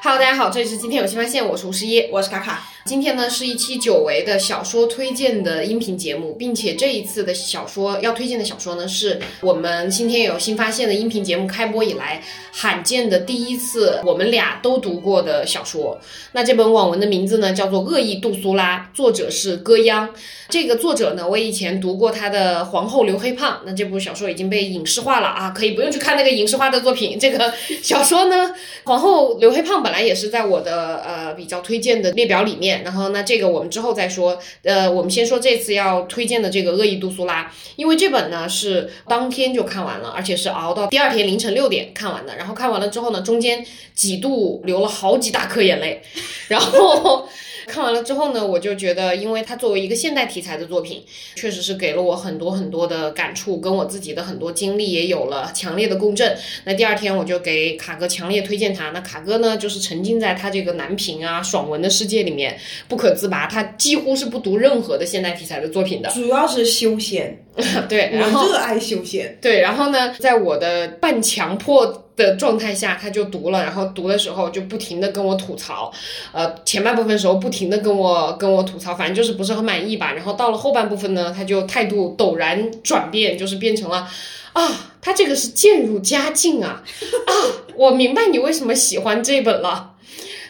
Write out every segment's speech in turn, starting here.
Hello，大家好，这里是今天有新发现，我是吴十一，我是卡卡。今天呢是一期久违的小说推荐的音频节目，并且这一次的小说要推荐的小说呢，是我们今天有新发现的音频节目开播以来罕见的第一次我们俩都读过的小说。那这本网文的名字呢叫做《恶意杜苏拉》，作者是歌央。这个作者呢，我以前读过他的《皇后刘黑胖》，那这部小说已经被影视化了啊，可以不用去看那个影视化的作品。这个小说呢，《皇后刘黑胖》本来也是在我的呃比较推荐的列表里面，然后那这个我们之后再说。呃，我们先说这次要推荐的这个《恶意杜苏拉》，因为这本呢是当天就看完了，而且是熬到第二天凌晨六点看完的。然后看完了之后呢，中间几度流了好几大颗眼泪，然后。看完了之后呢，我就觉得，因为它作为一个现代题材的作品，确实是给了我很多很多的感触，跟我自己的很多经历也有了强烈的共振。那第二天我就给卡哥强烈推荐他。那卡哥呢，就是沉浸在他这个男频啊、爽文的世界里面不可自拔，他几乎是不读任何的现代题材的作品的，主要是休闲。对，然后热爱休闲。对，然后呢，在我的半强迫的状态下，他就读了，然后读的时候就不停的跟我吐槽，呃，前半部分时候不停的跟我跟我吐槽，反正就是不是很满意吧。然后到了后半部分呢，他就态度陡然转变，就是变成了，啊，他这个是渐入佳境啊，啊，我明白你为什么喜欢这本了。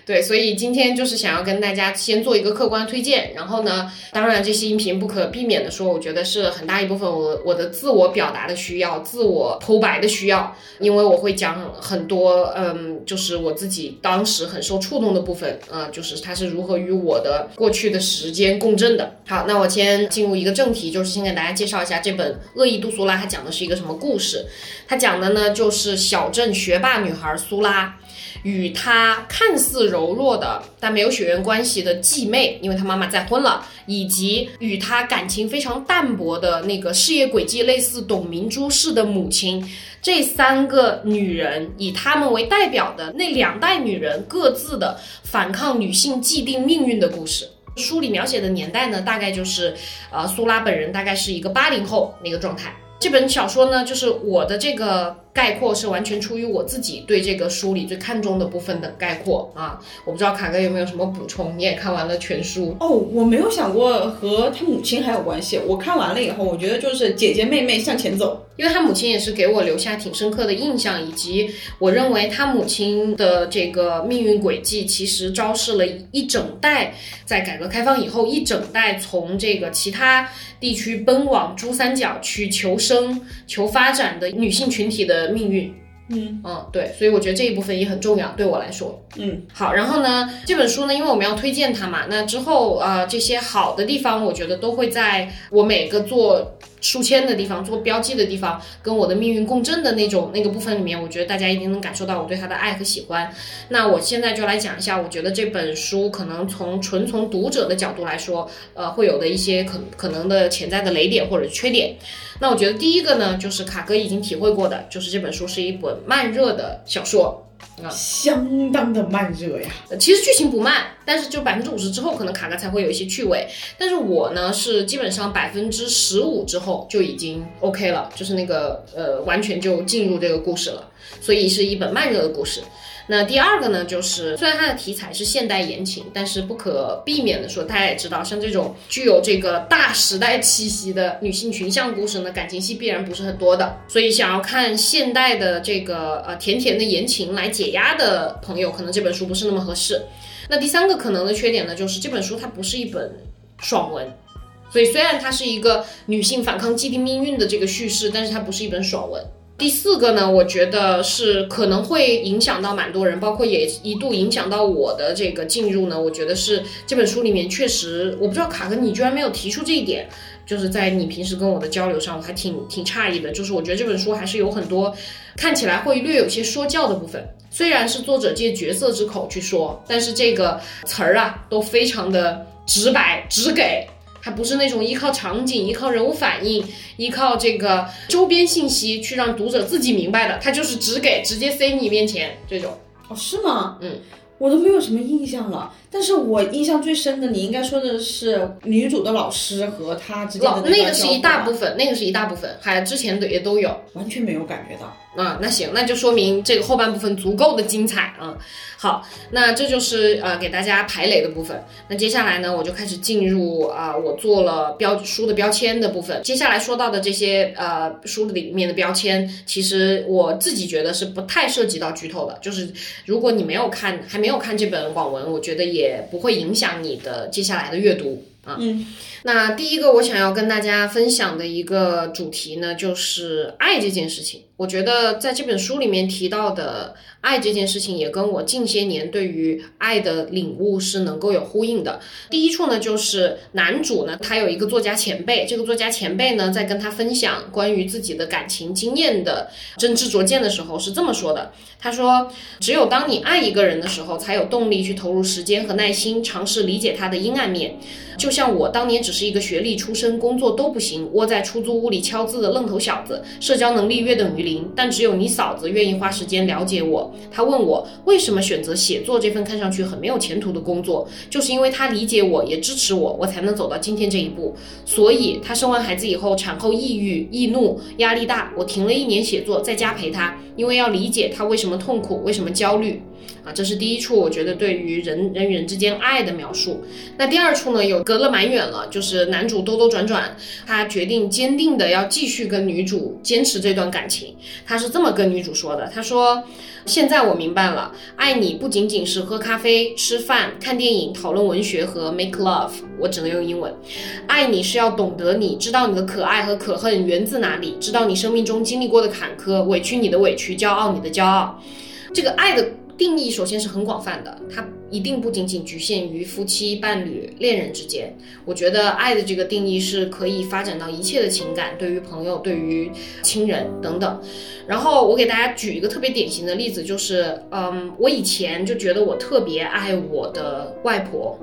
对，所以今天就是想要跟大家先做一个客观推荐，然后呢，当然这些音频不可避免的说，我觉得是很大一部分我我的自我表达的需要，自我剖白的需要，因为我会讲很多，嗯，就是我自己当时很受触动的部分，呃，就是它是如何与我的过去的时间共振的。好，那我先进入一个正题，就是先给大家介绍一下这本《恶意杜苏拉》，它讲的是一个什么故事？它讲的呢，就是小镇学霸女孩苏拉。与她看似柔弱的但没有血缘关系的继妹，因为她妈妈再婚了，以及与她感情非常淡薄的那个事业轨迹类似董明珠式的母亲，这三个女人以她们为代表的那两代女人各自的反抗女性既定命运的故事。书里描写的年代呢，大概就是呃苏拉本人大概是一个八零后那个状态。这本小说呢，就是我的这个。概括是完全出于我自己对这个书里最看重的部分的概括啊！我不知道卡哥有没有什么补充？你也看完了全书哦，我没有想过和他母亲还有关系。我看完了以后，我觉得就是姐姐妹妹向前走，因为他母亲也是给我留下挺深刻的印象，以及我认为他母亲的这个命运轨迹，其实昭示了一整代在改革开放以后一整代从这个其他地区奔往珠三角去求生、求发展的女性群体的。命运，嗯嗯，对，所以我觉得这一部分也很重要，对我来说，嗯，好，然后呢，这本书呢，因为我们要推荐它嘛，那之后啊，这些好的地方，我觉得都会在我每个做。书签的地方，做标记的地方，跟我的命运共振的那种那个部分里面，我觉得大家一定能感受到我对他的爱和喜欢。那我现在就来讲一下，我觉得这本书可能从纯从读者的角度来说，呃，会有的一些可可能的潜在的雷点或者缺点。那我觉得第一个呢，就是卡哥已经体会过的，就是这本书是一本慢热的小说。相当的慢热呀，其实剧情不慢，但是就百分之五十之后，可能卡卡才会有一些趣味。但是我呢，是基本上百分之十五之后就已经 OK 了，就是那个呃，完全就进入这个故事了，所以是一本慢热的故事。那第二个呢，就是虽然它的题材是现代言情，但是不可避免的说，大家也知道，像这种具有这个大时代气息的女性群像故事呢，感情戏必然不是很多的。所以想要看现代的这个呃甜甜的言情来解压的朋友，可能这本书不是那么合适。那第三个可能的缺点呢，就是这本书它不是一本爽文，所以虽然它是一个女性反抗既定命运的这个叙事，但是它不是一本爽文。第四个呢，我觉得是可能会影响到蛮多人，包括也一度影响到我的这个进入呢。我觉得是这本书里面确实，我不知道卡哥你居然没有提出这一点，就是在你平时跟我的交流上，我还挺挺诧异的。就是我觉得这本书还是有很多看起来会略有些说教的部分，虽然是作者借角色之口去说，但是这个词儿啊都非常的直白直给。它不是那种依靠场景、依靠人物反应、依靠这个周边信息去让读者自己明白的，它就是只给直接塞你面前这种。哦，是吗？嗯，我都没有什么印象了。但是我印象最深的，你应该说的是女主的老师和她之间的那个是一大部分，那个是一大部分，还之前的也都有，完全没有感觉到。啊，那行，那就说明这个后半部分足够的精彩啊。好，那这就是呃给大家排雷的部分。那接下来呢，我就开始进入啊、我做了标书的标签的部分。接下来说到的这些呃书里面的标签，其实我自己觉得是不太涉及到剧透的。就是如果你没有看，还没有看这本网文，我觉得也不会影响你的接下来的阅读啊。嗯，那第一个我想要跟大家分享的一个主题呢，就是爱这件事情。我觉得在这本书里面提到的爱这件事情，也跟我近些年对于爱的领悟是能够有呼应的。第一处呢，就是男主呢，他有一个作家前辈，这个作家前辈呢，在跟他分享关于自己的感情经验的真知灼见的时候，是这么说的：他说，只有当你爱一个人的时候，才有动力去投入时间和耐心，尝试理解他的阴暗面。就像我当年只是一个学历出身、工作都不行、窝在出租屋里敲字的愣头小子，社交能力约等于但只有你嫂子愿意花时间了解我。她问我为什么选择写作这份看上去很没有前途的工作，就是因为她理解我，也支持我，我才能走到今天这一步。所以她生完孩子以后，产后抑郁、易怒、压力大，我停了一年写作，在家陪她，因为要理解他为什么痛苦，为什么焦虑。啊，这是第一处，我觉得对于人人与人之间爱的描述。那第二处呢，有隔了蛮远了，就是男主兜兜转转，他决定坚定的要继续跟女主坚持这段感情。他是这么跟女主说的，他说：“现在我明白了，爱你不仅仅是喝咖啡、吃饭、看电影、讨论文学和 make love，我只能用英文。爱你是要懂得你，知道你的可爱和可恨源自哪里，知道你生命中经历过的坎坷，委屈你的委屈，骄傲你的骄傲。这个爱的。”定义首先是很广泛的，它一定不仅仅局限于夫妻、伴侣、恋人之间。我觉得爱的这个定义是可以发展到一切的情感，对于朋友、对于亲人等等。然后我给大家举一个特别典型的例子，就是，嗯，我以前就觉得我特别爱我的外婆，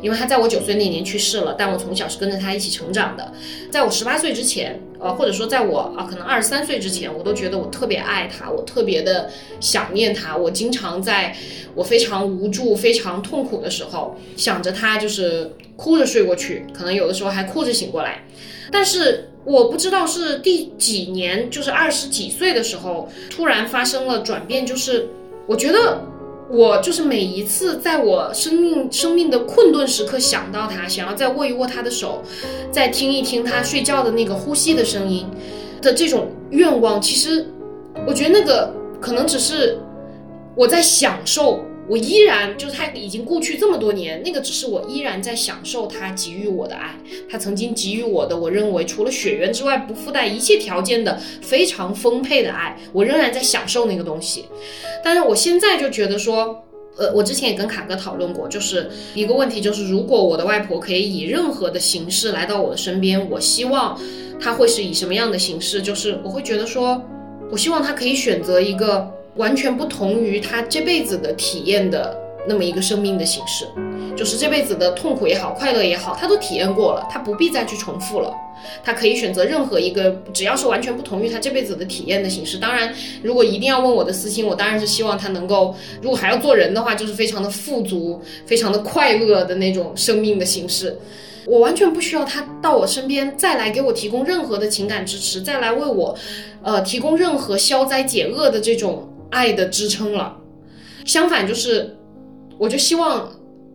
因为她在我九岁那年去世了，但我从小是跟着她一起成长的。在我十八岁之前，呃，或者说在我啊可能二十三岁之前，我都觉得我特别爱她，我特别的想念她，我经常在我非常无助、非非常痛苦的时候，想着他，就是哭着睡过去，可能有的时候还哭着醒过来。但是我不知道是第几年，就是二十几岁的时候，突然发生了转变，就是我觉得。我就是每一次在我生命生命的困顿时刻想到他，想要再握一握他的手，再听一听他睡觉的那个呼吸的声音的这种愿望，其实我觉得那个可能只是我在享受，我依然就是他已经过去这么多年，那个只是我依然在享受他给予我的爱，他曾经给予我的，我认为除了血缘之外不附带一切条件的非常丰沛的爱，我仍然在享受那个东西。但是我现在就觉得说。呃，我之前也跟卡哥讨论过，就是一个问题，就是如果我的外婆可以以任何的形式来到我的身边，我希望她会是以什么样的形式？就是我会觉得说，我希望她可以选择一个完全不同于他这辈子的体验的那么一个生命的形式，就是这辈子的痛苦也好，快乐也好，他都体验过了，他不必再去重复了。他可以选择任何一个，只要是完全不同于他这辈子的体验的形式。当然，如果一定要问我的私心，我当然是希望他能够，如果还要做人的话，就是非常的富足、非常的快乐的那种生命的形式。我完全不需要他到我身边再来给我提供任何的情感支持，再来为我，呃，提供任何消灾解厄的这种爱的支撑了。相反，就是我就希望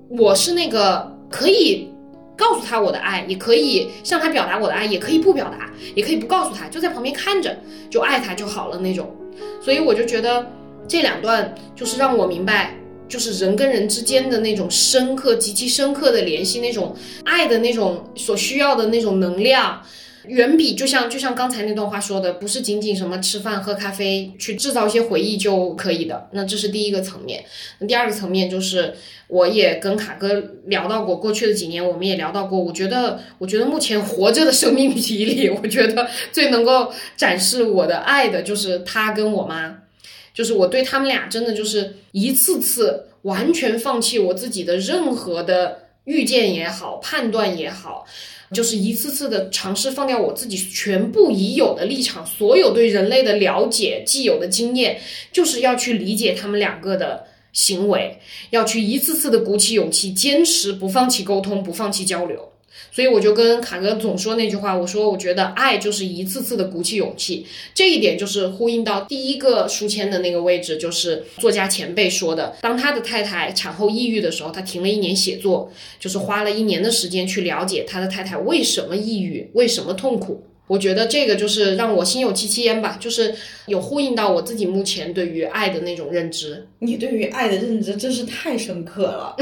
我是那个可以。告诉他我的爱，也可以向他表达我的爱，也可以不表达，也可以不告诉他，就在旁边看着，就爱他就好了那种。所以我就觉得这两段就是让我明白，就是人跟人之间的那种深刻、极其深刻的联系，那种爱的那种所需要的那种能量。远比就像就像刚才那段话说的，不是仅仅什么吃饭喝咖啡去制造一些回忆就可以的。那这是第一个层面。那第二个层面就是，我也跟卡哥聊到过，过去的几年我们也聊到过。我觉得，我觉得目前活着的生命体里，我觉得最能够展示我的爱的就是他跟我妈，就是我对他们俩真的就是一次次完全放弃我自己的任何的预见也好，判断也好。就是一次次的尝试放掉我自己全部已有的立场，所有对人类的了解、既有的经验，就是要去理解他们两个的行为，要去一次次的鼓起勇气，坚持不放弃沟通，不放弃交流。所以我就跟卡哥总说那句话，我说我觉得爱就是一次次的鼓起勇气，这一点就是呼应到第一个书签的那个位置，就是作家前辈说的，当他的太太产后抑郁的时候，他停了一年写作，就是花了一年的时间去了解他的太太为什么抑郁，为什么痛苦。我觉得这个就是让我心有戚戚焉吧，就是有呼应到我自己目前对于爱的那种认知。你对于爱的认知真是太深刻了。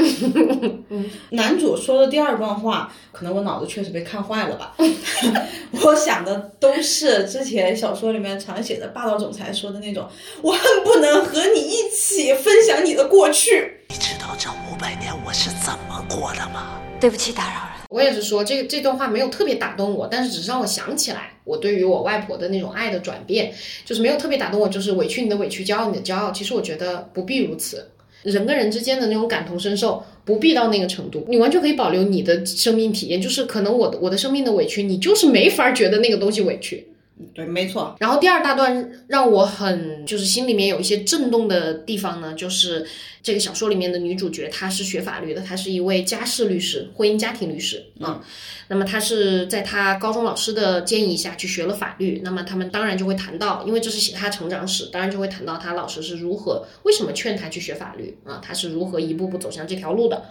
男主说的第二段话，可能我脑子确实被看坏了吧。我想的都是之前小说里面常写的霸道总裁说的那种，我恨不能和你一起分享你的过去。你知道这五百年我是怎么过的吗？对不起，打扰了。我也是说，这这段话没有特别打动我，但是只是让我想起来我对于我外婆的那种爱的转变，就是没有特别打动我，就是委屈你的委屈，骄傲你的骄傲。其实我觉得不必如此，人跟人之间的那种感同身受不必到那个程度，你完全可以保留你的生命体验，就是可能我的我的生命的委屈，你就是没法觉得那个东西委屈。对，没错。然后第二大段让我很就是心里面有一些震动的地方呢，就是这个小说里面的女主角她是学法律的，她是一位家事律师，婚姻家庭律师啊。那么她是在她高中老师的建议下去学了法律。那么他们当然就会谈到，因为这是写她成长史，当然就会谈到她老师是如何为什么劝她去学法律啊，她是如何一步步走向这条路的。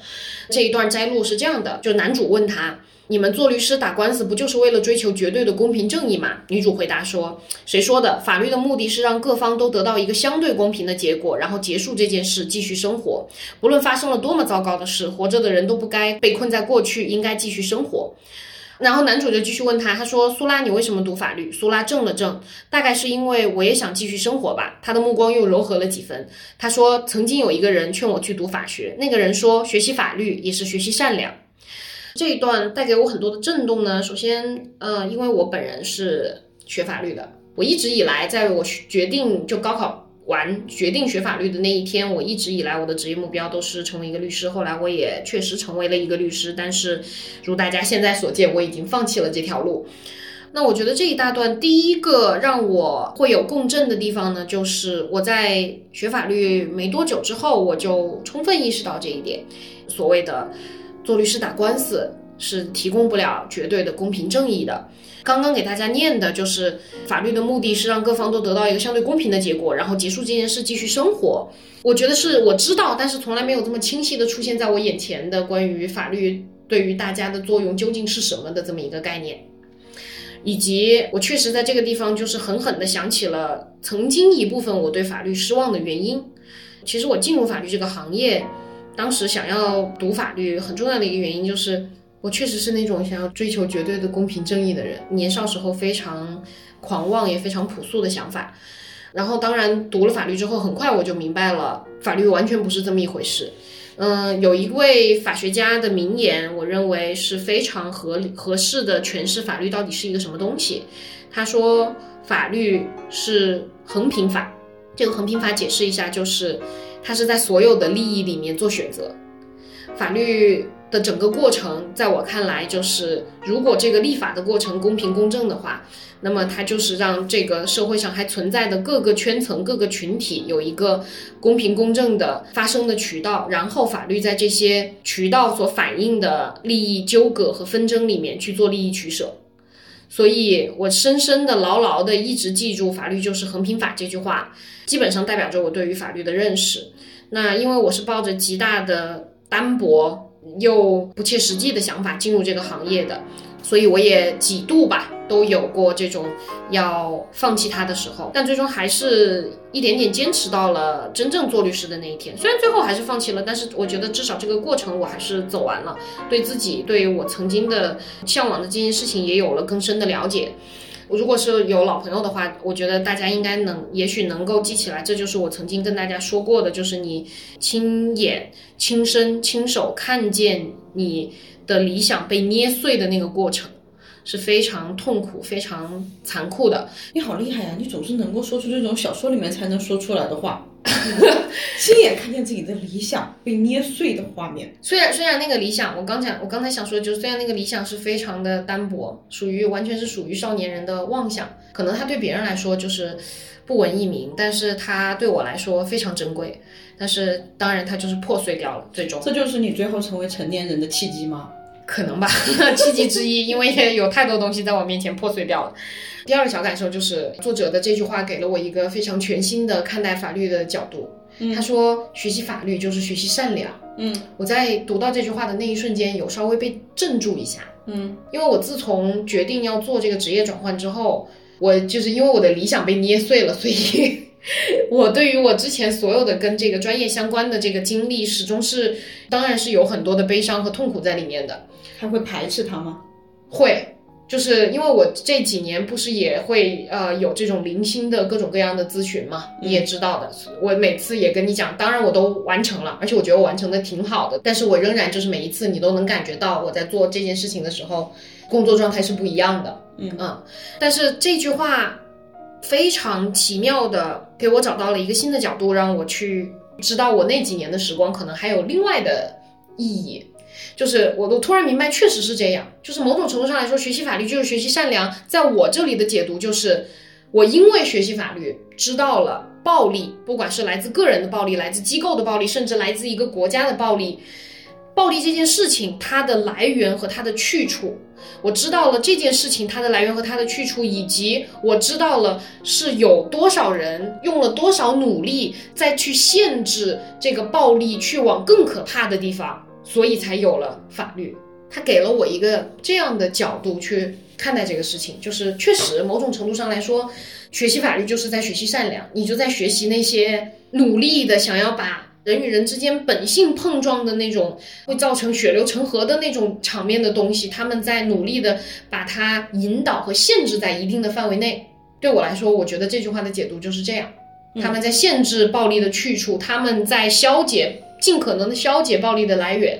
这一段摘录是这样的，就男主问她。你们做律师打官司不就是为了追求绝对的公平正义吗？女主回答说：“谁说的？法律的目的是让各方都得到一个相对公平的结果，然后结束这件事，继续生活。不论发生了多么糟糕的事，活着的人都不该被困在过去，应该继续生活。”然后男主就继续问他，他说：“苏拉，你为什么读法律？”苏拉怔了怔，大概是因为我也想继续生活吧。他的目光又柔和了几分。他说：“曾经有一个人劝我去读法学，那个人说，学习法律也是学习善良。”这一段带给我很多的震动呢。首先，呃，因为我本人是学法律的，我一直以来，在我决定就高考完决定学法律的那一天，我一直以来我的职业目标都是成为一个律师。后来我也确实成为了一个律师，但是如大家现在所见，我已经放弃了这条路。那我觉得这一大段第一个让我会有共振的地方呢，就是我在学法律没多久之后，我就充分意识到这一点，所谓的。做律师打官司是提供不了绝对的公平正义的。刚刚给大家念的就是法律的目的是让各方都得到一个相对公平的结果，然后结束这件事，继续生活。我觉得是我知道，但是从来没有这么清晰的出现在我眼前的关于法律对于大家的作用究竟是什么的这么一个概念，以及我确实在这个地方就是狠狠的想起了曾经一部分我对法律失望的原因。其实我进入法律这个行业。当时想要读法律，很重要的一个原因就是，我确实是那种想要追求绝对的公平正义的人。年少时候非常狂妄，也非常朴素的想法。然后，当然读了法律之后，很快我就明白了，法律完全不是这么一回事。嗯，有一位法学家的名言，我认为是非常合理合适的诠释法律到底是一个什么东西。他说，法律是衡平法。这个衡平法解释一下，就是。它是在所有的利益里面做选择，法律的整个过程，在我看来，就是如果这个立法的过程公平公正的话，那么它就是让这个社会上还存在的各个圈层、各个群体有一个公平公正的发生的渠道，然后法律在这些渠道所反映的利益纠葛和纷争里面去做利益取舍。所以我深深的、牢牢的一直记住“法律就是衡平法”这句话，基本上代表着我对于法律的认识。那因为我是抱着极大的单薄又不切实际的想法进入这个行业的。所以我也几度吧都有过这种要放弃他的时候，但最终还是一点点坚持到了真正做律师的那一天。虽然最后还是放弃了，但是我觉得至少这个过程我还是走完了，对自己对我曾经的向往的这件事情也有了更深的了解。如果是有老朋友的话，我觉得大家应该能，也许能够记起来，这就是我曾经跟大家说过的，就是你亲眼、亲身、亲手看见你。的理想被捏碎的那个过程是非常痛苦、非常残酷的。你好厉害呀！你总是能够说出这种小说里面才能说出来的话，亲眼看见自己的理想被捏碎的画面。虽然虽然那个理想，我刚讲，我刚才想说，就是虽然那个理想是非常的单薄，属于完全是属于少年人的妄想，可能他对别人来说就是不闻一鸣，但是他对我来说非常珍贵。但是当然，他就是破碎掉了，最终。这就是你最后成为成年人的契机吗？可能吧，契机之一，因为也有太多东西在我面前破碎掉了。第二个小感受就是，作者的这句话给了我一个非常全新的看待法律的角度。他说，学习法律就是学习善良。嗯我在读到这句话的那一瞬间，有稍微被镇住一下。嗯因为我自从决定要做这个职业转换之后，我就是因为我的理想被捏碎了，所以 我对于我之前所有的跟这个专业相关的这个经历，始终是当然是有很多的悲伤和痛苦在里面的。还会排斥他吗？会，就是因为我这几年不是也会呃有这种零星的各种各样的咨询嘛，你也知道的。我每次也跟你讲，当然我都完成了，而且我觉得我完成的挺好的，但是我仍然就是每一次你都能感觉到我在做这件事情的时候，工作状态是不一样的。嗯但是这句话非常奇妙的给我找到了一个新的角度，让我去知道我那几年的时光可能还有另外的意义。就是我都突然明白，确实是这样。就是某种程度上来说，学习法律就是学习善良。在我这里的解读就是，我因为学习法律，知道了暴力，不管是来自个人的暴力，来自机构的暴力，甚至来自一个国家的暴力，暴力这件事情它的来源和它的去处。我知道了这件事情它的来源和它的去处，以及我知道了是有多少人用了多少努力再去限制这个暴力去往更可怕的地方，所以才有了法律。它给了我一个这样的角度去看待这个事情，就是确实某种程度上来说，学习法律就是在学习善良，你就在学习那些努力的想要把人与人之间本性碰撞的那种会造成血流成河的那种场面的东西，他们在努力的把它引导和限制在一定的范围内。对我来说，我觉得这句话的解读就是这样：他们在限制暴力的去处，他们在消解，尽可能的消解暴力的来源。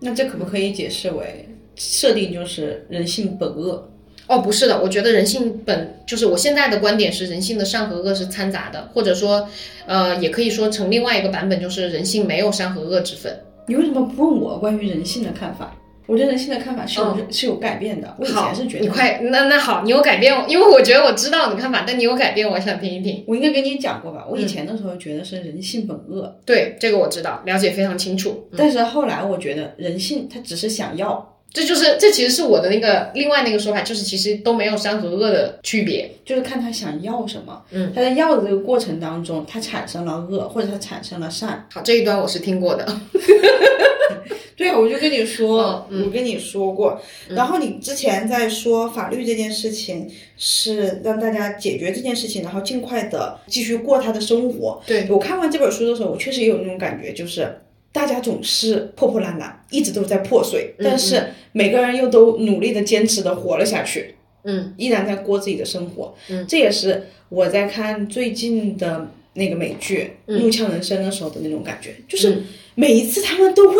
那这可不可以解释为设定就是人性本恶？哦，不是的，我觉得人性本就是我现在的观点是人性的善和恶是掺杂的，或者说，呃，也可以说成另外一个版本，就是人性没有善和恶之分。你为什么不问我关于人性的看法？我对人性的看法是有、是有改变的。我以前是觉得，你快，那那好，你有改变，因为我觉得我知道你看法，但你有改变，我想听一听。我应该跟你讲过吧？我以前的时候觉得是人性本恶，对，这个我知道，了解非常清楚。但是后来我觉得人性他只是想要，这就是这其实是我的那个另外那个说法，就是其实都没有善和恶的区别。就是看他想要什么。嗯，他在要的这个过程当中，他产生了恶，或者他产生了善。好，这一段我是听过的。对啊，我就跟你说，嗯我跟你说过。然后你之前在说法律这件事情是让大家解决这件事情，然后尽快的继续过他的生活。对我看完这本书的时候，我确实也有那种感觉，就是大家总是破破烂烂，一直都在破碎，但是每个人又都努力的坚持的活了下去。嗯，依然在过自己的生活。嗯，这也是我在看最近的那个美剧《怒呛人生》的时候的那种感觉，就是每一次他们都会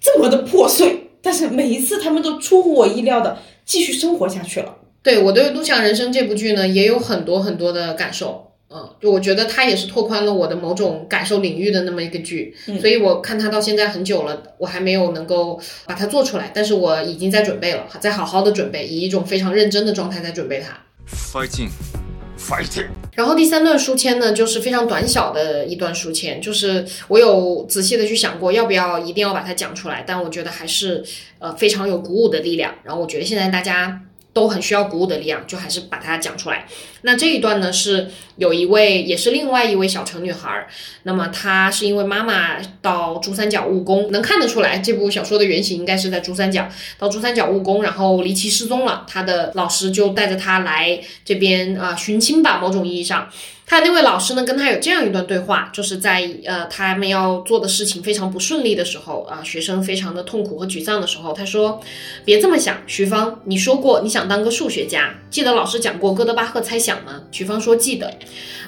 这么的破碎，但是每一次他们都出乎我意料的继续生活下去了。对我对《怒呛人生》这部剧呢，也有很多很多的感受。嗯，就我觉得它也是拓宽了我的某种感受领域的那么一个剧，所以我看它到现在很久了，我还没有能够把它做出来，但是我已经在准备了，在好好的准备，以一种非常认真的状态在准备它。fighting fighting。然后第三段书签呢，就是非常短小的一段书签，就是我有仔细的去想过，要不要一定要把它讲出来，但我觉得还是呃非常有鼓舞的力量。然后我觉得现在大家都很需要鼓舞的力量，就还是把它讲出来。那这一段呢，是有一位也是另外一位小城女孩，那么她是因为妈妈到珠三角务工，能看得出来这部小说的原型应该是在珠三角，到珠三角务工，然后离奇失踪了，她的老师就带着她来这边啊、寻亲吧，某种意义上。他那位老师呢，跟他有这样一段对话，就是在呃他们要做的事情非常不顺利的时候啊、学生非常的痛苦和沮丧的时候，他说：“别这么想，徐芳，你说过你想当个数学家，记得老师讲过哥德巴赫猜想吗？”徐芳说：“记得。”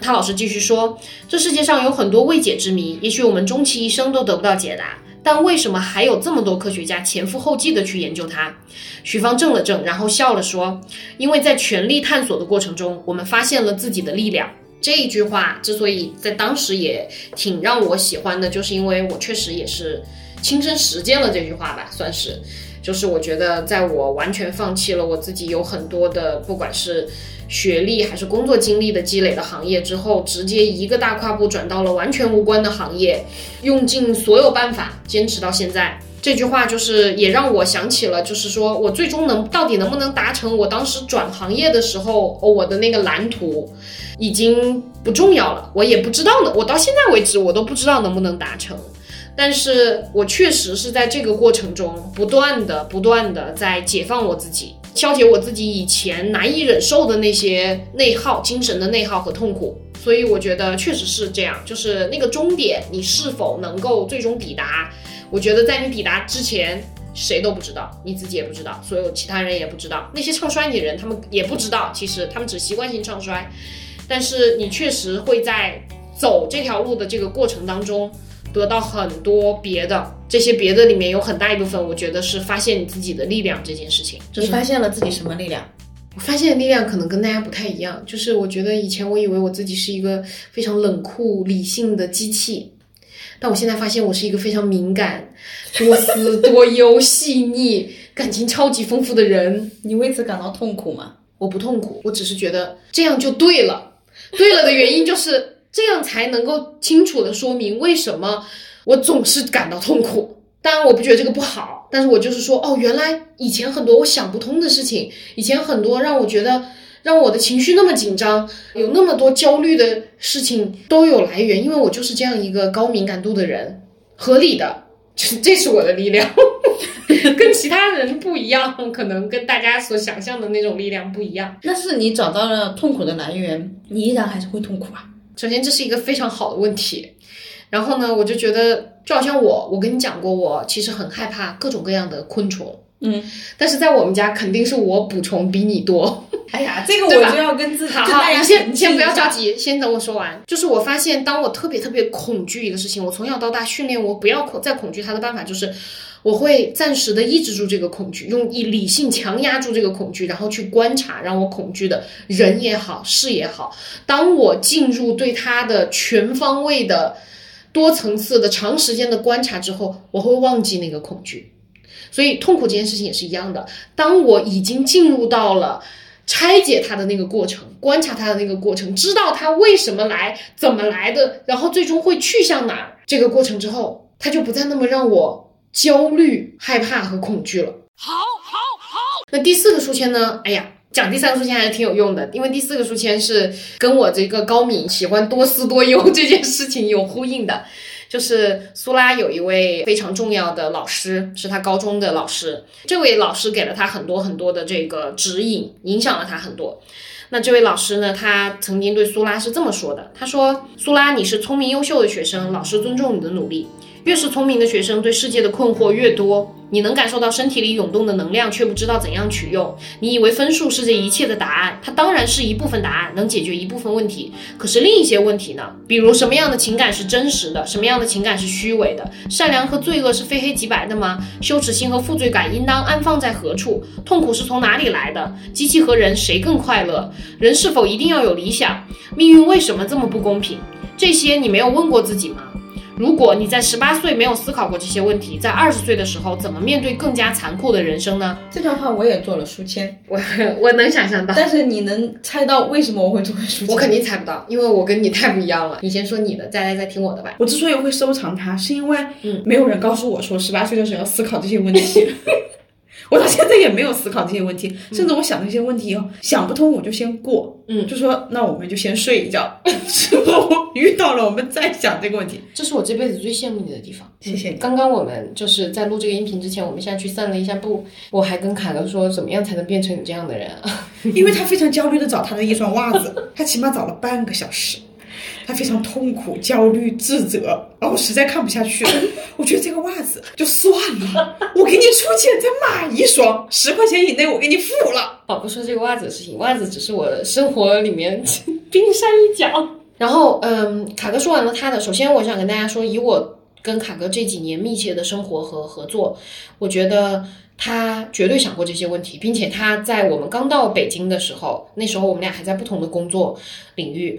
他老师继续说：“这世界上有很多未解之谜，也许我们终其一生都得不到解答。”但为什么还有这么多科学家前赴后继的去研究它？徐芳怔了怔，然后笑了说：“因为在全力探索的过程中，我们发现了自己的力量。”这一句话之所以在当时也挺让我喜欢的，就是因为我确实也是亲身实践了这句话吧，算是。就是我觉得，在我完全放弃了我自己有很多的，不管是学历还是工作经历的积累的行业之后，直接一个大跨步转到了完全无关的行业，用尽所有办法坚持到现在。这句话就是也让我想起了，就是说我最终能到底能不能达成我当时转行业的时候、我的那个蓝图，已经不重要了，我也不知道呢，我到现在为止我都不知道能不能达成。但是我确实是在这个过程中不断的、不断的在解放我自己，消解我自己以前难以忍受的那些内耗、精神的内耗和痛苦。所以我觉得确实是这样，就是那个终点，你是否能够最终抵达？我觉得在你抵达之前，谁都不知道，你自己也不知道，所有其他人也不知道，那些唱衰你的人，他们也不知道，其实他们只习惯性唱衰。但是你确实会在走这条路的这个过程当中，得到很多别的，这些别的里面有很大一部分，我觉得是发现你自己的力量这件事情。你发现了自己什么力量？我发现的力量可能跟大家不太一样，就是我觉得以前我以为我自己是一个非常冷酷理性的机器，但我现在发现我是一个非常敏感、多思多忧、细腻、感情超级丰富的人。你为此感到痛苦吗？我不痛苦，我只是觉得这样就对了。对了的原因就是这样才能够清楚的说明为什么我总是感到痛苦。当然，我不觉得这个不好，但是我就是说，哦，原来以前很多我想不通的事情，以前很多让我觉得让我的情绪那么紧张，有那么多焦虑的事情都有来源，因为我就是这样一个高敏感度的人，合理的，就是 这是我的力量，跟其他人不一样，可能跟大家所想象的那种力量不一样。那是你找到了痛苦的来源，你依然还是会痛苦啊。首先，这是一个非常好的问题。然后呢，我就觉得，就好像我，我跟你讲过，我其实很害怕各种各样的昆虫。嗯，但是在我们家肯定是我捕虫比你多。哎呀，这个我就要跟自己好好，你先你先不要着急，先等我说完。就是我发现，当我特别特别恐惧一个事情，我从小到大训练我不要恐再恐惧它的办法就是，我会暂时的抑制住这个恐惧，用以理性强压住这个恐惧，然后去观察让我恐惧的人也好，事也好。当我进入对它的全方位的、多层次的、长时间的观察之后，我会忘记那个恐惧。所以痛苦这件事情也是一样的。当我已经进入到了拆解它的那个过程，观察它的那个过程，知道它为什么来、怎么来的，然后最终会去向哪儿，这个过程之后，它就不再那么让我焦虑、害怕和恐惧了。好好好，那第四个书签呢？哎呀，讲第三个书签还是挺有用的，因为第四个书签是跟我这个高敏喜欢多思多忧这件事情有呼应的。就是苏拉有一位非常重要的老师，是他高中的老师。这位老师给了他很多很多的这个指引，影响了他很多。那这位老师呢，他曾经对苏拉是这么说的：“他说，苏拉，你是聪明优秀的学生，老师尊重你的努力。越是聪明的学生，对世界的困惑越多。你能感受到身体里涌动的能量，却不知道怎样取用。你以为分数是这一切的答案，它当然是一部分答案，能解决一部分问题。可是另一些问题呢？比如什么样的情感是真实的，什么样的情感是虚伪的？善良和罪恶是非黑即白的吗？羞耻心和负罪感应当安放在何处？痛苦是从哪里来的？机器和人谁更快乐？人是否一定要有理想？命运为什么这么不公平？这些你没有问过自己吗？如果你在十八岁没有思考过这些问题，在二十岁的时候怎么面对更加残酷的人生呢？这段话我也做了书签，我 我能想象到，但是你能猜到为什么我会做书签？我肯定猜不到，因为我跟你太不一样了。你先说你的，再来再听我的吧。我之所以会收藏它，是因为嗯没有人告诉我说十八岁的时候要思考这些问题。我到现在也没有思考这些问题，甚至我想这些问题哦，想不通我就先过，嗯就说那我们就先睡一觉，之后遇到了我们再想这个问题。这是我这辈子最羡慕你的地方。谢谢你。刚刚我们就是在录这个音频之前，我们现在去散了一下步，我还跟凯哥说，怎么样才能变成你这样的人啊？因为他非常焦虑的找他的一双袜子，他起码找了半个小时，他非常痛苦、焦虑、自责，然后我实在看不下去了，我觉得这个袜子就算了，我给你出钱再买一双，十块钱以内我给你付了。好，不说这个袜子的事情，袜子只是我生活里面冰山一角。然后，嗯，卡哥说完了他的，首先我想跟大家说，以我跟卡哥这几年密切的生活和合作，我觉得他绝对想过这些问题，并且他在我们刚到北京的时候，那时候我们俩还在不同的工作领域，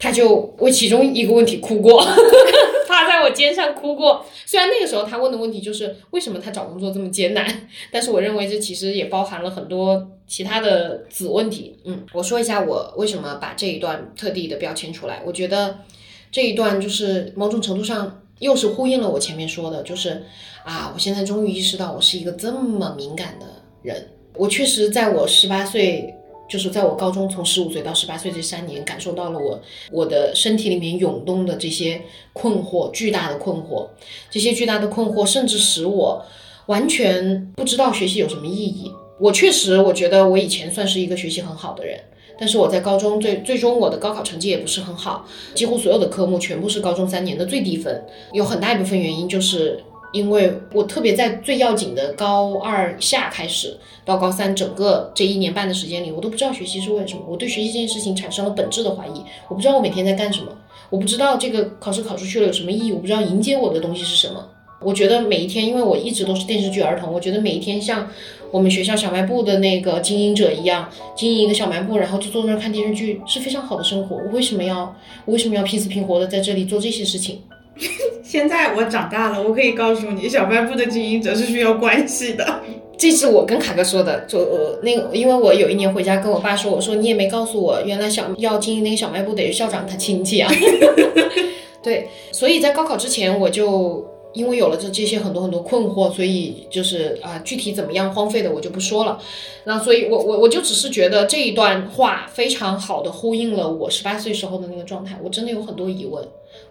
他就为其中一个问题哭过，趴在我肩上哭过。虽然那个时候他问的问题就是为什么他找工作这么艰难，但是我认为这其实也包含了很多其他的子问题。嗯，我说一下我为什么把这一段特地的标签出来。我觉得这一段就是某种程度上又是呼应了我前面说的，就是啊，我现在终于意识到我是一个这么敏感的人。我确实在我十八岁，就是在我高中从十五岁到十八岁这三年，感受到了我我的身体里面涌动的这些困惑，巨大的困惑。这些巨大的困惑，甚至使我完全不知道学习有什么意义。我确实，我觉得我以前算是一个学习很好的人。但是我在高中最最终我的高考成绩也不是很好，几乎所有的科目全部是高中三年的最低分，有很大一部分原因就是因为我特别在最要紧的高二下开始到高三整个这一年半的时间里，我都不知道学习是为什么，我对学习这件事情产生了本质的怀疑，我不知道我每天在干什么，我不知道这个考试考出去了有什么意义，我不知道迎接我的东西是什么。我觉得每一天，因为我一直都是电视剧儿童，我觉得每一天像我们学校小卖部的那个经营者一样，经营一个小卖部，然后就坐那儿看电视剧，是非常好的生活。我为什么要，我为什么要拼死拼活的在这里做这些事情？现在我长大了，我可以告诉你，小卖部的经营者是需要关系的。这是我跟卡哥说的，就呃那个，因为我有一年回家跟我爸说，我说你也没告诉我，原来想要经营那个小卖部得是校长他亲戚啊。对，所以在高考之前我就。因为有了这这些很多很多困惑，所以就是啊，具体怎么样荒废的我就不说了。那所以，我我我就只是觉得这一段话非常好的呼应了我十八岁时候的那个状态。我真的有很多疑问，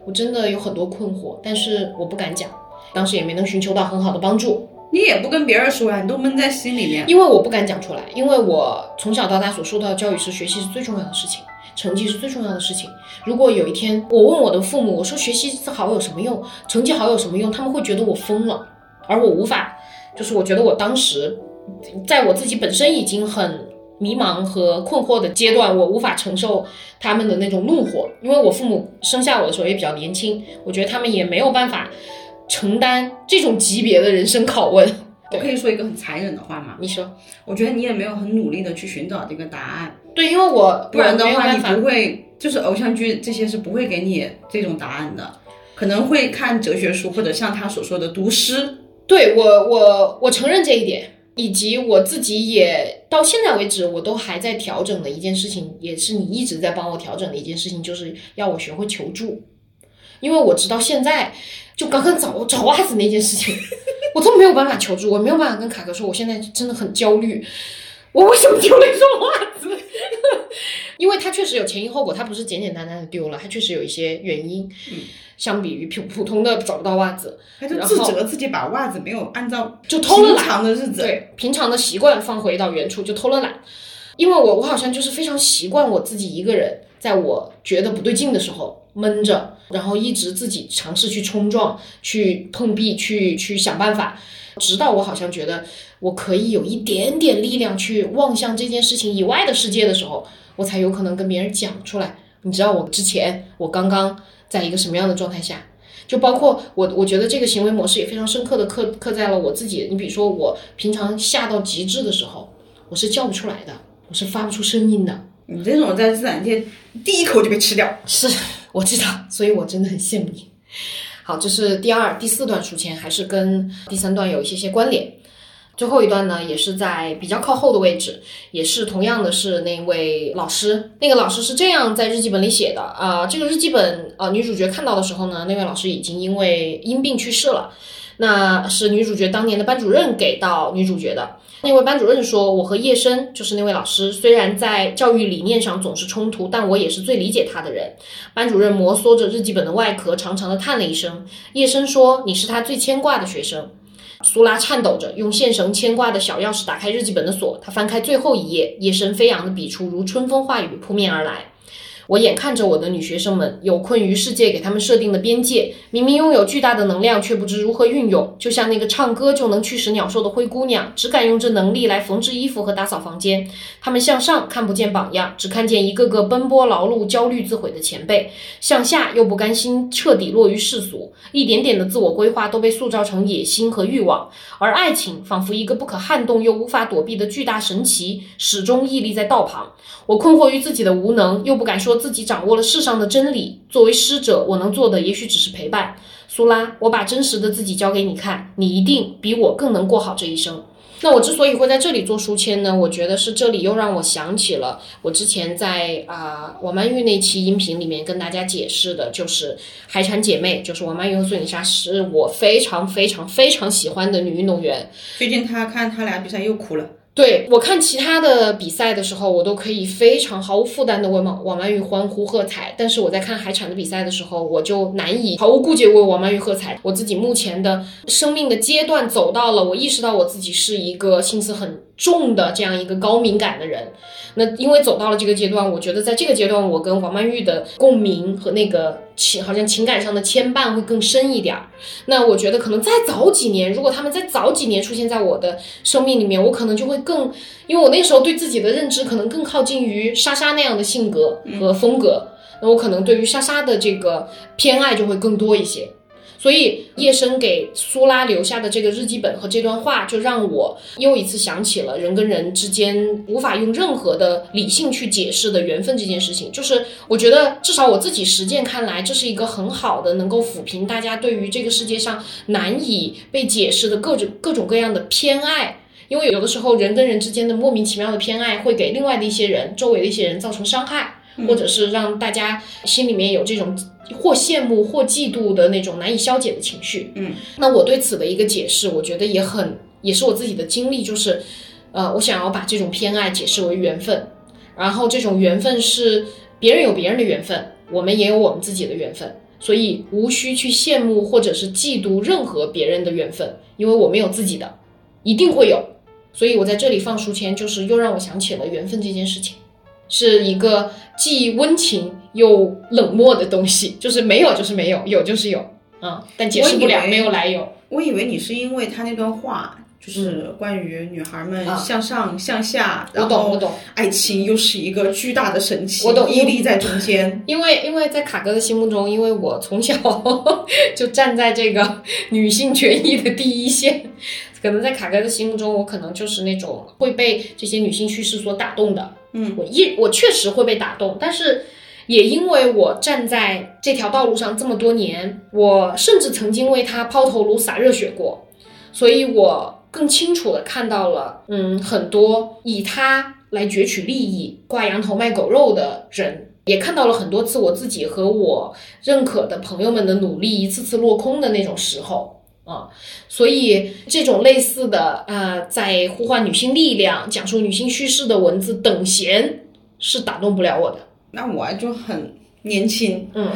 我真的有很多困惑，但是我不敢讲，当时也没能寻求到很好的帮助。你也不跟别人说呀，你都闷在心里面。因为我不敢讲出来，因为我从小到大所受到的教育是学习是最重要的事情。成绩是最重要的事情。如果有一天我问我的父母，我说学习好有什么用？成绩好有什么用？他们会觉得我疯了，而我无法，就是我觉得我当时，在我自己本身已经很迷茫和困惑的阶段，我无法承受他们的那种怒火，因为我父母生下我的时候也比较年轻，我觉得他们也没有办法承担这种级别的人生拷问。我可以说一个很残忍的话吗？你说，我觉得你也没有很努力的去寻找这个答案。对，因为我不然的话，你不会就是偶像剧这些是不会给你这种答案的，可能会看哲学书或者像他所说的读诗。对我，我我承认这一点，以及我自己也到现在为止我都还在调整的一件事情，也是你一直在帮我调整的一件事情，就是要我学会求助，因为我直到现在，就刚刚找找袜子那件事情。我都没有办法求助，我没有办法跟卡哥说，我现在真的很焦虑，我为什么丢了一双袜子？因为它确实有前因后果，它不是简简单单的丢了，它确实有一些原因。相比于普普通的找不到袜子，他就自责自己把袜子没有按照就偷了懒的日子，对平常的习惯放回到原处就偷了懒。因为我我好像就是非常习惯我自己一个人，在我觉得不对劲的时候。闷着，然后一直自己尝试去冲撞、去碰壁、去去想办法，直到我好像觉得我可以有一点点力量去望向这件事情以外的世界的时候，我才有可能跟别人讲出来。你知道我之前我刚刚在一个什么样的状态下？就包括我，我觉得这个行为模式也非常深刻的刻刻在了我自己。你比如说，我平常吓到极致的时候，我是叫不出来的，我是发不出声音的。你这种在自然界第一口就被吃掉，是。我知道，所以我真的很羡慕你。好，这是第二、第四段书签，还是跟第三段有一些些关联。最后一段呢，也是在比较靠后的位置，也是同样的是那位老师。那个老师是这样在日记本里写的啊，这个日记本啊，女主角看到的时候呢，那位老师已经因为因病去世了。那是女主角当年的班主任给到女主角的。那位班主任说：“我和叶生，就是那位老师，虽然在教育理念上总是冲突，但我也是最理解他的人。”班主任摩挲着日记本的外壳，长长的叹了一声。叶生说：“你是他最牵挂的学生。”苏拉颤抖着用线绳牵挂的小钥匙打开日记本的锁，他翻开最后一页，夜深飞扬的笔触如春风化雨扑面而来。我眼看着我的女学生们有困于世界给他们设定的边界，明明拥有巨大的能量，却不知如何运用，就像那个唱歌就能驱使鸟兽的灰姑娘，只敢用这能力来缝制衣服和打扫房间。他们向上看不见榜样，只看见一个个奔波劳碌、焦虑自毁的前辈；向下又不甘心彻底落于世俗，一点点的自我规划都被塑造成野心和欲望。而爱情仿佛一个不可撼动又无法躲避的巨大神奇，始终屹立在道旁。我困惑于自己的无能，又不敢说。自己掌握了世上的真理，作为师者，我能做的也许只是陪伴。苏拉，我把真实的自己交给你看，你一定比我更能过好这一生。那我之所以会在这里做书签呢，我觉得是这里又让我想起了我之前在啊、王曼玉那期音频里面跟大家解释的，就是海产姐妹，就是王曼玉和孙颖莎，是我非常非常非常喜欢的女运动员。最近他看他俩比赛又哭了。对我看其他的比赛的时候，我都可以非常毫无负担的为王王曼玉欢呼喝彩，但是我在看海产的比赛的时候，我就难以毫无顾忌为王曼玉喝彩。我自己目前的生命的阶段走到了，我意识到我自己是一个心思很重的这样一个高敏感的人。那因为走到了这个阶段，我觉得在这个阶段，我跟王曼玉的共鸣和那个情好像情感上的牵绊会更深一点儿。那我觉得可能再早几年，如果他们再早几年出现在我的生命里面，我可能就会更，因为我那时候对自己的认知可能更靠近于莎莎那样的性格和风格，那我可能对于莎莎的这个偏爱就会更多一些。所以叶生给苏拉留下的这个日记本和这段话，就让我又一次想起了人跟人之间无法用任何的理性去解释的缘分这件事情。就是我觉得，至少我自己实践看来，这是一个很好的能够抚平大家对于这个世界上难以被解释的各种各种各样的偏爱。因为有的时候人跟人之间的莫名其妙的偏爱，会给另外的一些人、周围的一些人造成伤害。或者是让大家心里面有这种或羡慕或嫉妒的那种难以消解的情绪。嗯，那我对此的一个解释，我觉得也很，也是我自己的经历，就是，呃，我想要把这种偏爱解释为缘分，然后这种缘分是别人有别人的缘分，我们也有我们自己的缘分，所以无需去羡慕或者是嫉妒任何别人的缘分，因为我们有自己的，一定会有。所以我在这里放书签，就是又让我想起了缘分这件事情。是一个既温情又冷漠的东西，就是没有就是没有，有就是有，啊、但解释不了，没有来由。我以为你是因为他那段话，就是关于女孩们啊向上向下，我然后懂我懂爱情又是一个巨大的神奇，我懂屹立在中间。因为因为在卡哥的心目中，因为我从小 就站在这个女性权益的第一线，可能在卡哥的心目中，我可能就是那种会被这些女性叙事所打动的。嗯，我一我确实会被打动，但是也因为我站在这条道路上这么多年，我甚至曾经为他抛头颅洒热血过，所以我更清楚的看到了，嗯，很多以他来攫取利益、挂羊头卖狗肉的人，也看到了很多次我自己和我认可的朋友们的努力一次次落空的那种时候。啊，所以这种类似的呃，在呼唤女性力量、讲述女性叙事的文字等闲是打动不了我的。那我就很年轻，嗯，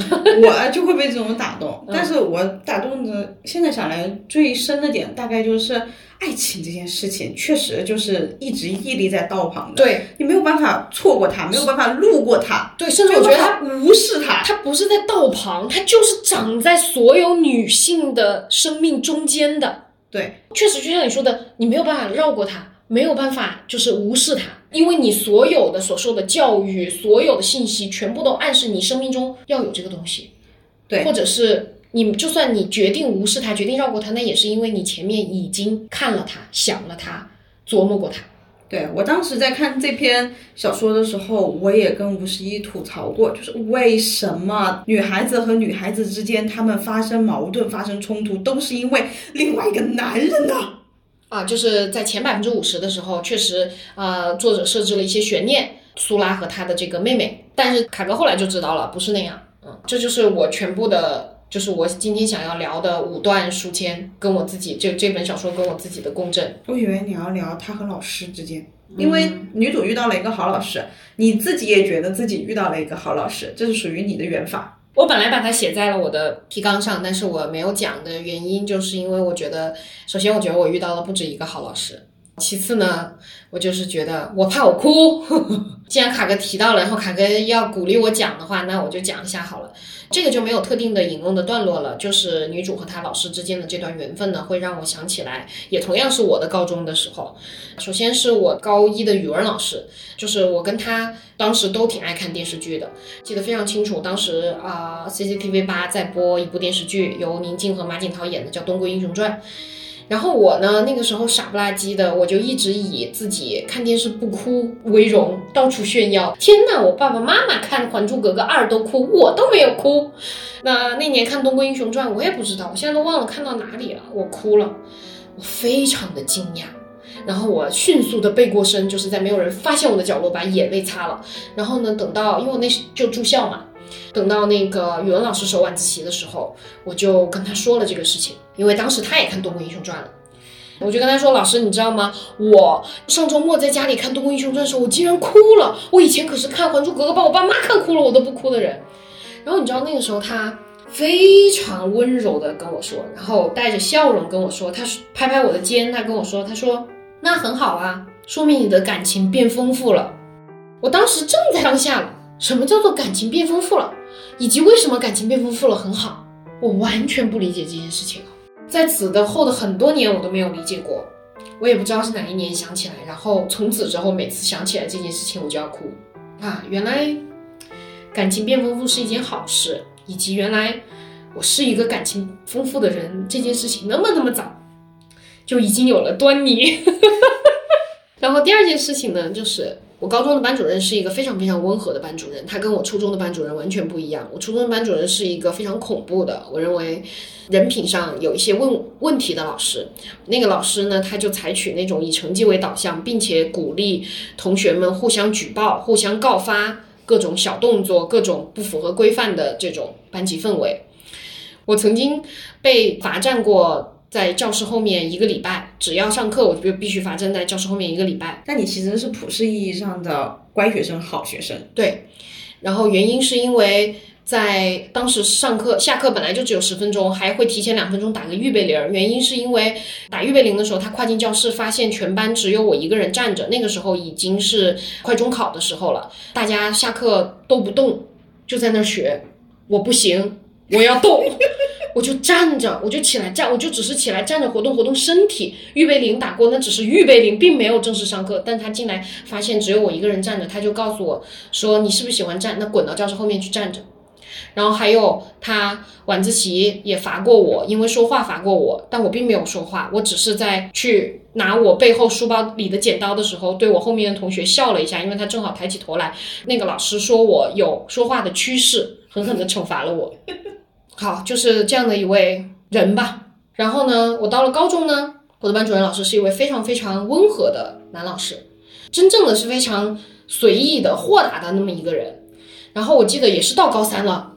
我就会被这种打动。但是我打动的，现在想来最深的点，大概就是爱情这件事情，确实就是一直屹立在道旁的。对你没有办法错过它，没有办法路过它，对，甚至我觉得它办法无视它。它不是在道旁，它就是长在所有女性的生命中间的。对，确实，就像你说的，你没有办法绕过它，没有办法就是无视它，因为你所有的所受的教育，所有的信息，全部都暗示你生命中要有这个东西。对或者是你就算你决定无视它，决定绕过它，那也是因为你前面已经看了它，想了它，琢磨过它。对我当时在看这篇小说的时候，我也跟吴十一吐槽过，就是为什么女孩子和女孩子之间，她们发生矛盾、发生冲突，都是因为另外一个男人呢？啊，就是在前百分之五十的时候，确实，呃，作者设置了一些悬念，苏拉和他的这个妹妹，但是卡哥后来就知道了，不是那样，嗯，这就是我全部的，就是我今天想要聊的五段书签，跟我自己这这本小说跟我自己的共振。我以为你要聊他和老师之间，因为女主遇到了一个好老师，你自己也觉得自己遇到了一个好老师，这是属于你的缘法。我本来把它写在了我的提纲上，但是我没有讲的原因，就是因为我觉得，首先我觉得我遇到了不止一个好老师，其次呢，我就是觉得我怕我哭。既然卡哥提到了，然后卡哥要鼓励我讲的话，那我就讲一下好了。这个就没有特定的引用的段落了，就是女主和她老师之间的这段缘分呢，会让我想起来，也同样是我的高中的时候。首先是我高一的语文老师，就是我跟他当时都挺爱看电视剧的，记得非常清楚。当时啊、CCTV 八在播一部电视剧，由宁静和马景涛演的，叫《东归英雄传》。然后我呢，那个时候傻不拉几的，我就一直以自己看电视不哭为荣，到处炫耀。天呐，我爸爸妈妈看《还珠格格二》都哭，我都没有哭。那那年看《东归英雄传》，我也不知道，我现在都忘了看到哪里了，我哭了，我非常的惊讶。然后我迅速的背过身，就是在没有人发现我的角落把眼泪擦了。然后呢，等到因为我那时就住校嘛，等到那个语文老师收晚自习的时候，我就跟他说了这个事情，因为当时他也看《东宫英雄传》了。我就跟他说：“老师，你知道吗？我上周末在家里看《东宫英雄传》的时候，我竟然哭了。我以前可是看《还珠格格》把我爸妈看哭了，我都不哭的人。然后你知道那个时候他非常温柔的跟我说，然后带着笑容跟我说，他拍拍我的肩，他跟我说，他说那很好啊，说明你的感情变丰富了。我当时正在当下了，什么叫做感情变丰富了，以及为什么感情变丰富了很好，我完全不理解这件事情了。在此的后的很多年，我都没有理解过，我也不知道是哪一年想起来，然后从此之后，每次想起来这件事情，我就要哭啊！原来感情变丰富是一件好事，以及原来我是一个感情丰富的人，这件事情那么那么早就已经有了端倪。然后第二件事情呢，就是我高中的班主任是一个非常非常温和的班主任，他跟我初中的班主任完全不一样。我初中的班主任是一个非常恐怖的，我认为人品上有一些问问题的老师。那个老师呢，他就采取那种以成绩为导向，并且鼓励同学们互相举报、互相告发各种小动作、各种不符合规范的这种班级氛围。我曾经被罚站过。在教室后面一个礼拜，只要上课我就必须罚站在教室后面一个礼拜。但你其实是普世意义上的乖学生、好学生。对，然后原因是因为在当时上课下课本来就只有十分钟，还会提前两分钟打个预备铃儿。原因是因为打预备铃的时候，他跨进教室发现全班只有我一个人站着，那个时候已经是快中考的时候了，大家下课都不动，就在那儿学。我不行，我要动。我就站着，我就起来站，我就只是起来站着活动活动身体。预备铃打过，那只是预备铃，并没有正式上课。但他进来发现只有我一个人站着，他就告诉我说：“你是不是喜欢站？那滚到教室后面去站着。”然后还有他晚自习也罚过我，因为说话罚过我，但我并没有说话，我只是在去拿我背后书包里的剪刀的时候，对我后面的同学笑了一下，因为他正好抬起头来。那个老师说我有说话的趋势，狠狠地惩罚了我。好，就是这样的一位人吧。然后呢，我到了高中呢，我的班主任老师是一位非常非常温和的男老师，真正的是非常随意的、豁达的那么一个人。然后我记得也是到高三了，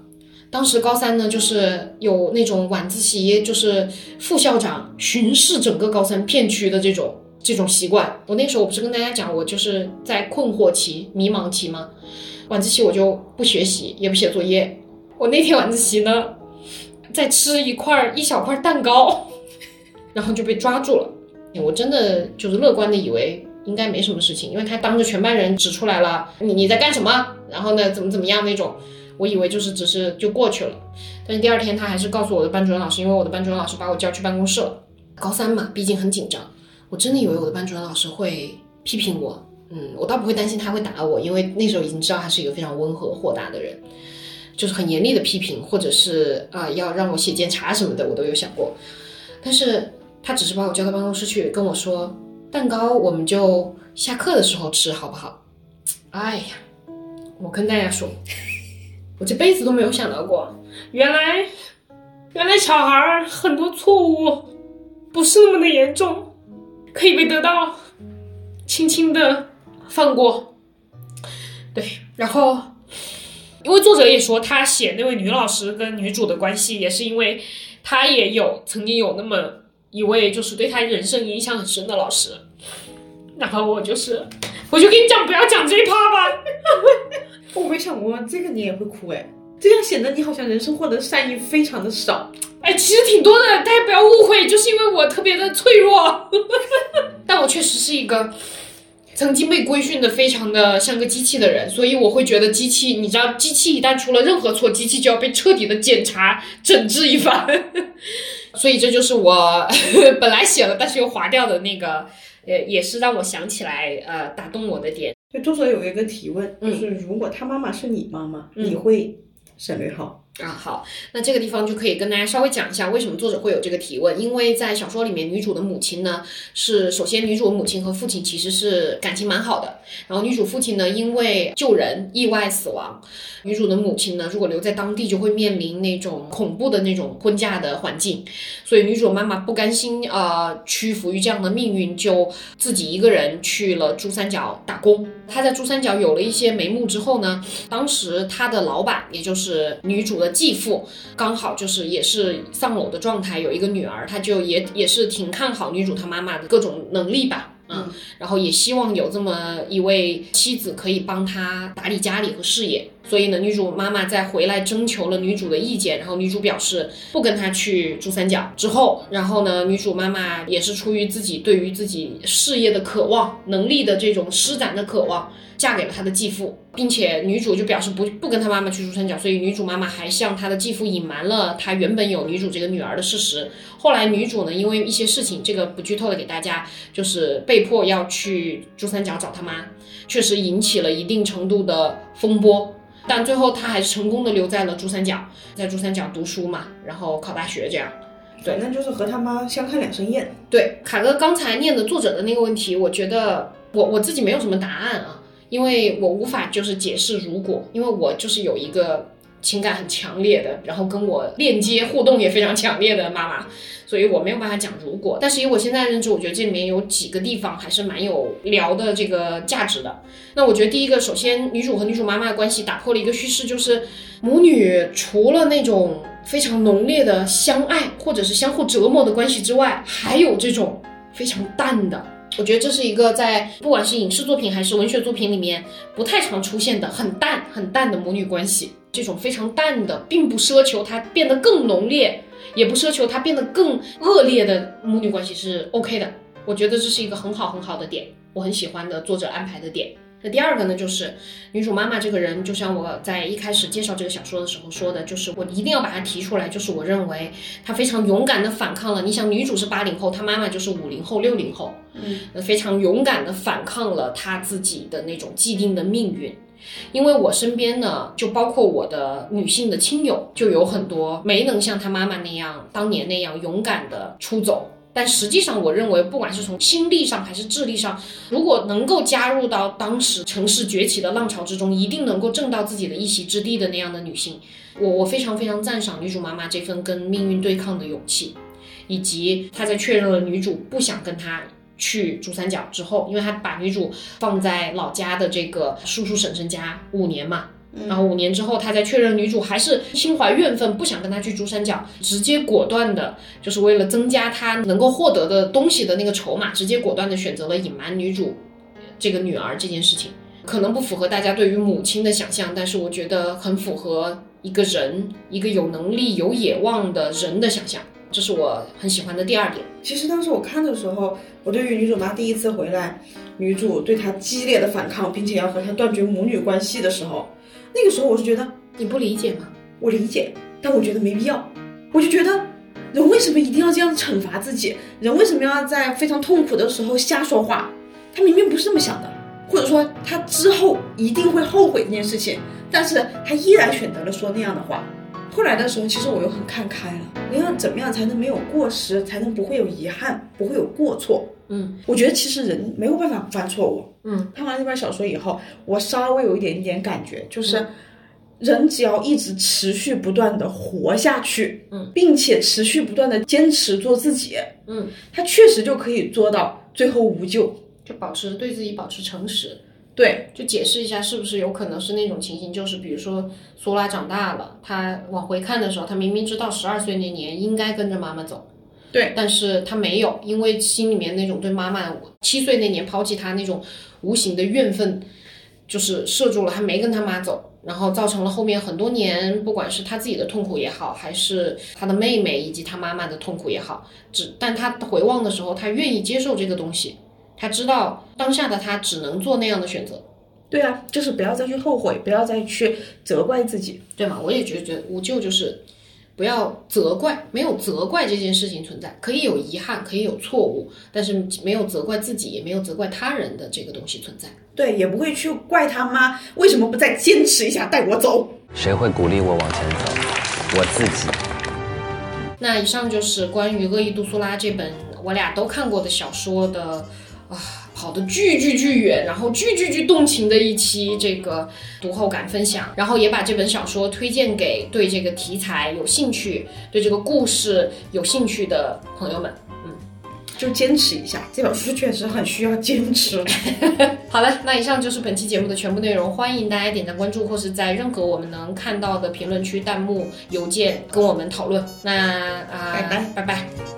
当时高三呢，就是有那种晚自习，就是副校长巡视整个高三片区的这种这种习惯。我那时候我不是跟大家讲，我就是在困惑期、迷茫期吗？晚自习我就不学习，也不写作业。我那天晚自习呢。在吃一块一小块蛋糕，然后就被抓住了。我真的就是乐观的以为应该没什么事情，因为他当着全班人指出来了，你你在干什么？然后呢，怎么怎么样那种，我以为就是只是就过去了。但是第二天他还是告诉我的班主任老师，因为我的班主任老师把我叫去办公室了。高三嘛，毕竟很紧张，我真的以为我的班主任老师会批评我。嗯，我倒不会担心他会打我，因为那时候已经知道他是一个非常温和豁达的人。就是很严厉的批评，或者是啊要让我写检查什么的，我都有想过。但是他只是把我叫到办公室去跟我说，蛋糕我们就下课的时候吃好不好？哎呀，我跟大家说，我这辈子都没有想到过，原来原来小孩很多错误不是那么的严重，可以被得到轻轻的放过。对，然后。因为作者也说，他写那位女老师跟女主的关系，也是因为他也有曾经有那么一位，就是对他人生影响很深的老师。然后我就是，我就跟你讲，不要讲这一趴吧。我没想过这个你也会哭哎，这样显得你好像人生获得善意非常的少。哎，其实挺多的，大家不要误会，就是因为我特别的脆弱。但我确实是一个。曾经被规训的非常的像个机器的人，所以我会觉得机器，你知道，机器一旦出了任何错，机器就要被彻底的检查整治一番。所以这就是我 本来写了但是又划掉的那个，也，也是让我想起来，呃，打动我的点。就作者有一个提问，就是如果他妈妈是你妈妈，你会省略号？啊，好，那这个地方就可以跟大家稍微讲一下，为什么作者会有这个提问？因为在小说里面，女主的母亲呢是首先女主母亲和父亲其实是感情蛮好的，然后女主父亲呢因为救人意外死亡，女主的母亲呢如果留在当地就会面临那种恐怖的那种婚嫁的环境，所以女主妈妈不甘心呃屈服于这样的命运，就自己一个人去了珠三角打工。她在珠三角有了一些眉目之后呢，当时她的老板也就是女主的继父，刚好就是也是丧偶的状态，有一个女儿，他就也也是挺看好女主她妈妈的各种能力吧。嗯，然后也希望有这么一位妻子可以帮他打理家里和事业，所以呢，女主妈妈在回来征求了女主的意见，然后女主表示不跟他去珠三角之后，然后呢，女主妈妈也是出于自己对于自己事业的渴望、能力的这种施展的渴望。嫁给了她的继父，并且女主就表示不不跟她妈妈去珠三角，所以女主妈妈还向她的继父隐瞒了她原本有女主这个女儿的事实。后来女主呢，因为一些事情，这个不剧透的给大家，就是被迫要去珠三角找她妈，确实引起了一定程度的风波。但最后他还是成功的留在了珠三角，在珠三角读书嘛，然后考大学这样。对，那就是和他妈相看两生厌。对，凯哥刚才念的作者的那个问题，我觉得我我自己没有什么答案啊。因为我无法就是解释如果，因为我就是有一个情感很强烈的，然后跟我链接互动也非常强烈的妈妈，所以我没有办法讲如果。但是以我现在认知，我觉得这里面有几个地方还是蛮有聊的这个价值的。那我觉得第一个，首先女主和女主妈妈的关系打破了一个叙事，就是母女除了那种非常浓烈的相爱或者是相互折磨的关系之外，还有这种非常淡的。我觉得这是一个在不管是影视作品还是文学作品里面不太常出现的很淡很淡的母女关系。这种非常淡的，并不奢求它变得更浓烈，也不奢求它变得更恶劣的母女关系是 OK 的。我觉得这是一个很好很好的点，我很喜欢的作者安排的点。那第二个呢，就是女主妈妈这个人，就像我在一开始介绍这个小说的时候说的，就是我一定要把它提出来，就是我认为她非常勇敢的反抗了。你想，女主是八零后，她妈妈就是五零后、六零后，嗯，非常勇敢的反抗了她自己的那种既定的命运。因为我身边呢，就包括我的女性的亲友，就有很多没能像她妈妈那样当年那样勇敢的出走。但实际上，我认为，不管是从心力上还是智力上，如果能够加入到当时城市崛起的浪潮之中，一定能够挣到自己的一席之地的那样的女性，我我非常非常赞赏女主妈妈这份跟命运对抗的勇气，以及她在确认了女主不想跟她去珠三角之后，因为他把女主放在老家的这个叔叔婶婶家五年嘛。然后五年之后，他在确认女主还是心怀怨愤，不想跟他去珠三角，直接果断的，就是为了增加他能够获得的东西的那个筹码，直接果断的选择了隐瞒女主这个女儿这件事情，可能不符合大家对于母亲的想象，但是我觉得很符合一个人，一个有能力、有野望的人的想象，这是我很喜欢的第二点。其实当时我看的时候，我对于女主妈第一次回来，女主对她激烈的反抗，并且要和她断绝母女关系的时候。那个时候我是觉得你不理解吗？我理解，但我觉得没必要。我就觉得人为什么一定要这样惩罚自己？人为什么要在非常痛苦的时候瞎说话？他明明不是这么想的，或者说他之后一定会后悔这件事情，但是他依然选择了说那样的话。后来的时候，其实我又很看开了。你要怎么样才能没有过失，才能不会有遗憾，不会有过错？嗯，我觉得其实人没有办法不犯错误。嗯，看完这本小说以后，我稍微有一点点感觉，就是人只要一直持续不断的活下去，嗯，并且持续不断的坚持做自己，嗯，他确实就可以做到最后无救，就保持对自己保持诚实。对，就解释一下，是不是有可能是那种情形？就是比如说，苏拉长大了，他往回看的时候，他明明知道十二岁那年应该跟着妈妈走，对，但是他没有，因为心里面那种对妈妈七岁那年抛弃他那种无形的怨愤，就是射住了，他没跟他妈走，然后造成了后面很多年，不管是他自己的痛苦也好，还是他的妹妹以及他妈妈的痛苦也好，只但他回望的时候，他愿意接受这个东西。他知道当下的他只能做那样的选择，对啊，就是不要再去后悔，不要再去责怪自己，对吗？我也觉得无救就是不要责怪，没有责怪这件事情存在，可以有遗憾，可以有错误，但是没有责怪自己，也没有责怪他人的这个东西存在。对，也不会去怪他妈为什么不再坚持一下带我走。谁会鼓励我往前走？我自己。那以上就是关于《恶意杜苏拉》这本我俩都看过的小说的啊，跑得巨巨巨远，然后巨巨巨动情的一期这个读后感分享，然后也把这本小说推荐给对这个题材有兴趣、对这个故事有兴趣的朋友们。嗯就坚持一下，这本书确实很需要坚持。好了，那以上就是本期节目的全部内容，欢迎大家点赞关注，或是在任何我们能看到的评论区、弹幕、邮件跟我们讨论。那啊，拜拜拜拜。